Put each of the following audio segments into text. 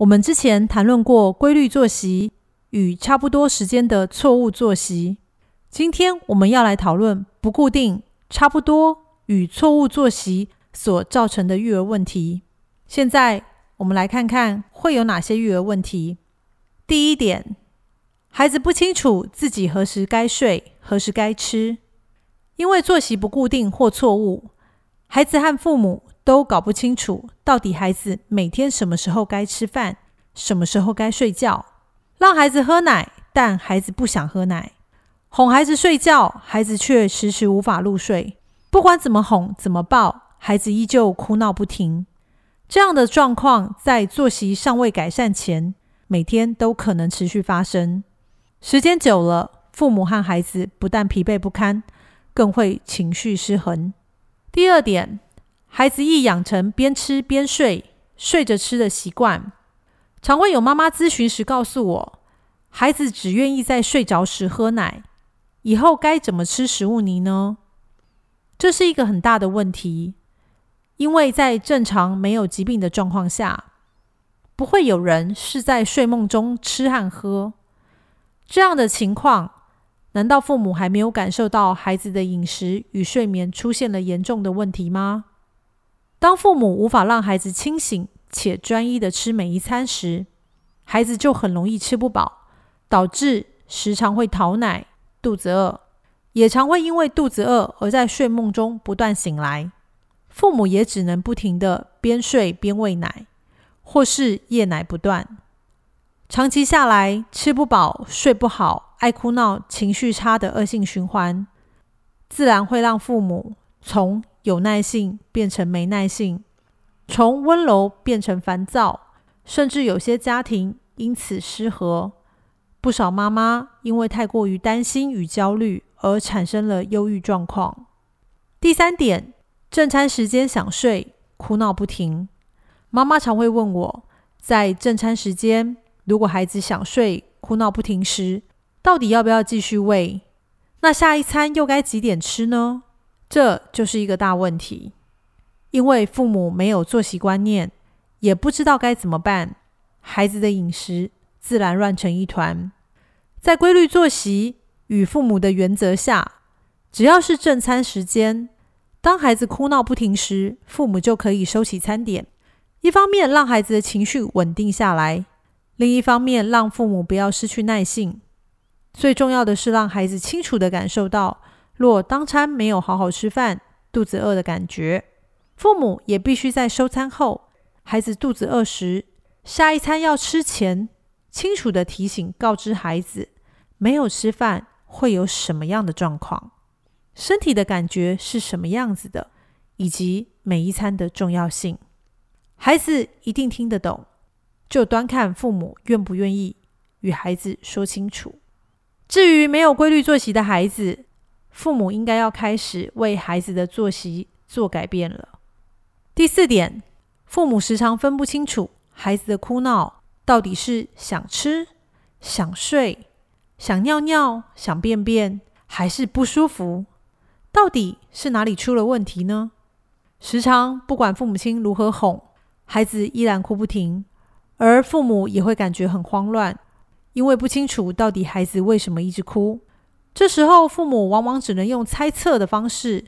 我们之前谈论过规律作息与差不多时间的错误作息，今天我们要来讨论不固定、差不多与错误作息所造成的育儿问题。现在我们来看看会有哪些育儿问题。第一点，孩子不清楚自己何时该睡、何时该吃，因为作息不固定或错误，孩子和父母。都搞不清楚到底孩子每天什么时候该吃饭，什么时候该睡觉。让孩子喝奶，但孩子不想喝奶；哄孩子睡觉，孩子却迟迟无法入睡。不管怎么哄、怎么抱，孩子依旧哭闹不停。这样的状况在作息尚未改善前，每天都可能持续发生。时间久了，父母和孩子不但疲惫不堪，更会情绪失衡。第二点。孩子易养成边吃边睡、睡着吃的习惯，常会有妈妈咨询时告诉我，孩子只愿意在睡着时喝奶，以后该怎么吃食物泥呢？这是一个很大的问题，因为在正常没有疾病的状况下，不会有人是在睡梦中吃和喝。这样的情况，难道父母还没有感受到孩子的饮食与睡眠出现了严重的问题吗？当父母无法让孩子清醒且专一的吃每一餐时，孩子就很容易吃不饱，导致时常会讨奶、肚子饿，也常会因为肚子饿而在睡梦中不断醒来。父母也只能不停的边睡边喂奶，或是夜奶不断。长期下来，吃不饱、睡不好、爱哭闹、情绪差的恶性循环，自然会让父母从。有耐性变成没耐性，从温柔变成烦躁，甚至有些家庭因此失和。不少妈妈因为太过于担心与焦虑而产生了忧郁状况。第三点，正餐时间想睡，哭闹不停。妈妈常会问我，在正餐时间，如果孩子想睡、哭闹不停时，到底要不要继续喂？那下一餐又该几点吃呢？这就是一个大问题，因为父母没有作息观念，也不知道该怎么办，孩子的饮食自然乱成一团。在规律作息与父母的原则下，只要是正餐时间，当孩子哭闹不停时，父母就可以收起餐点。一方面让孩子的情绪稳定下来，另一方面让父母不要失去耐性。最重要的是让孩子清楚的感受到。若当餐没有好好吃饭，肚子饿的感觉，父母也必须在收餐后，孩子肚子饿时，下一餐要吃前，清楚的提醒告知孩子，没有吃饭会有什么样的状况，身体的感觉是什么样子的，以及每一餐的重要性，孩子一定听得懂，就端看父母愿不愿意与孩子说清楚。至于没有规律作息的孩子，父母应该要开始为孩子的作息做改变了。第四点，父母时常分不清楚孩子的哭闹到底是想吃、想睡、想尿尿、想便便，还是不舒服？到底是哪里出了问题呢？时常不管父母亲如何哄，孩子依然哭不停，而父母也会感觉很慌乱，因为不清楚到底孩子为什么一直哭。这时候，父母往往只能用猜测的方式，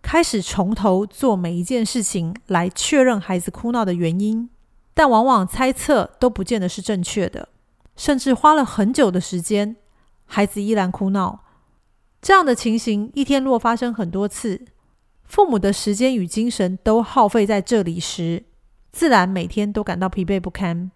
开始从头做每一件事情来确认孩子哭闹的原因，但往往猜测都不见得是正确的，甚至花了很久的时间，孩子依然哭闹。这样的情形一天若发生很多次，父母的时间与精神都耗费在这里时，自然每天都感到疲惫不堪。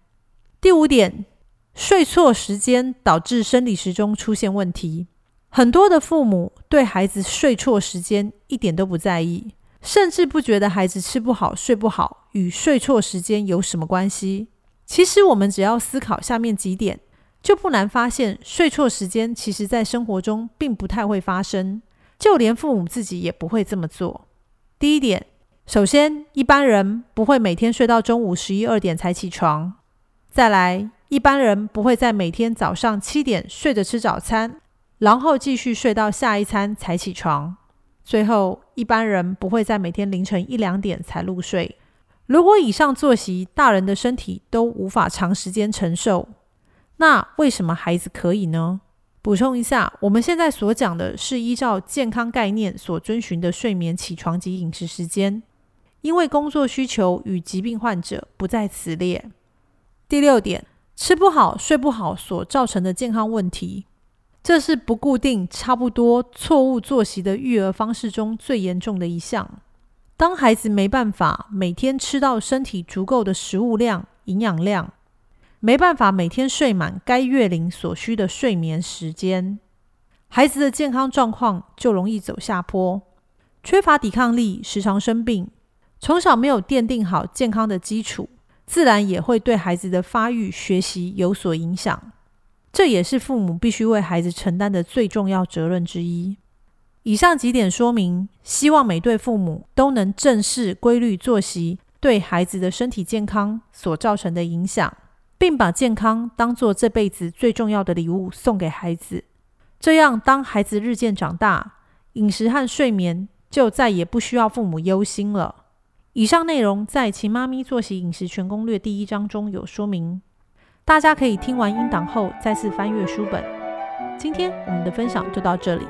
第五点，睡错时间导致生理时钟出现问题。很多的父母对孩子睡错时间一点都不在意，甚至不觉得孩子吃不好、睡不好与睡错时间有什么关系。其实我们只要思考下面几点，就不难发现，睡错时间其实在生活中并不太会发生，就连父母自己也不会这么做。第一点，首先，一般人不会每天睡到中午十一二点才起床；再来，一般人不会在每天早上七点睡着吃早餐，然后继续睡到下一餐才起床；最后，一般人不会在每天凌晨一两点才入睡。如果以上作息大人的身体都无法长时间承受，那为什么孩子可以呢？补充一下，我们现在所讲的是依照健康概念所遵循的睡眠、起床及饮食时间，因为工作需求与疾病患者不在此列。第六点，吃不好、睡不好所造成的健康问题，这是不固定、差不多、错误作息的育儿方式中最严重的一项。当孩子没办法每天吃到身体足够的食物量、营养量，没办法每天睡满该月龄所需的睡眠时间，孩子的健康状况就容易走下坡，缺乏抵抗力，时常生病。从小没有奠定好健康的基础，自然也会对孩子的发育、学习有所影响。这也是父母必须为孩子承担的最重要责任之一。以上几点说明，希望每对父母都能正视规律作息对孩子的身体健康所造成的影响，并把健康当做这辈子最重要的礼物送给孩子。这样，当孩子日渐长大，饮食和睡眠就再也不需要父母忧心了。以上内容在《秦妈咪作息饮食全攻略》第一章中有说明，大家可以听完音档后再次翻阅书本。今天我们的分享就到这里。